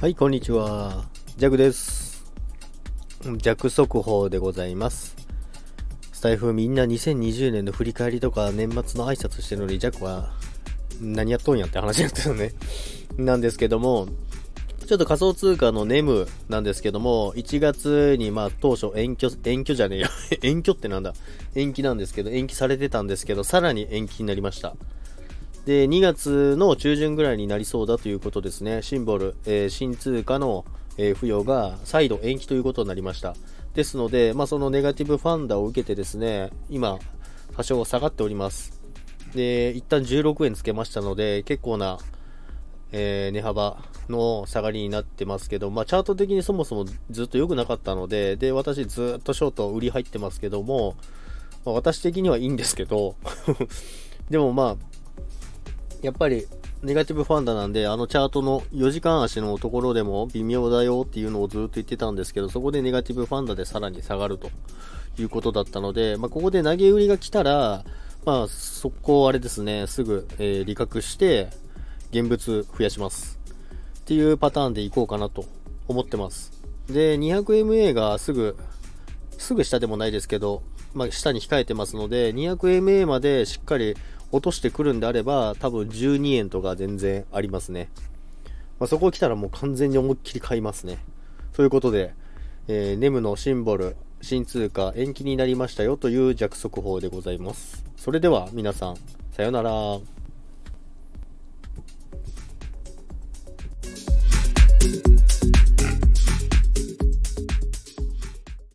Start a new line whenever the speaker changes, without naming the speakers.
はい、こんにちは。ジャグです。弱速報でございます。スタイフみんな2020年の振り返りとか年末の挨拶してるのに、ジャクは何やっとんやって話になってるのね。なんですけども、ちょっと仮想通貨のネムなんですけども、1月にまあ当初延期、延期じゃねえよ。延期ってなんだ？延期なんですけど、延期されてたんですけど、さらに延期になりました。で、2月の中旬ぐらいになりそうだということですね。シンボル、えー新通貨の、えー付与が再度延期ということになりました。ですので、まあ、そのネガティブファンダを受けてですね、今、多少下がっております。で、一旦16円つけましたので、結構な、えー値幅の下がりになってますけど、まあ、チャート的にそもそもずっと良くなかったので、で、私ずっとショート売り入ってますけども、まあ私的にはいいんですけど、でもまあ、やっぱりネガティブファンダなんで、あのチャートの4時間足のところでも微妙だよっていうのをずっと言ってたんですけど、そこでネガティブファンダでさらに下がるということだったので、まあ、ここで投げ売りが来たら、まあ、速攻あれですね、すぐ、えー利確して、現物増やします。っていうパターンでいこうかなと思ってます。で、200MA がすぐ、すぐ下でもないですけど、まあ、下に控えてますので、200MA までしっかり落としてくるんであれば、多分12円とか全然ありますね。まあ、そこ来たらもう完全に思いっきり買いますね。ということで、えーネムのシンボル、新通貨延期になりましたよという弱速報でございます。それでは皆さん、さようなら。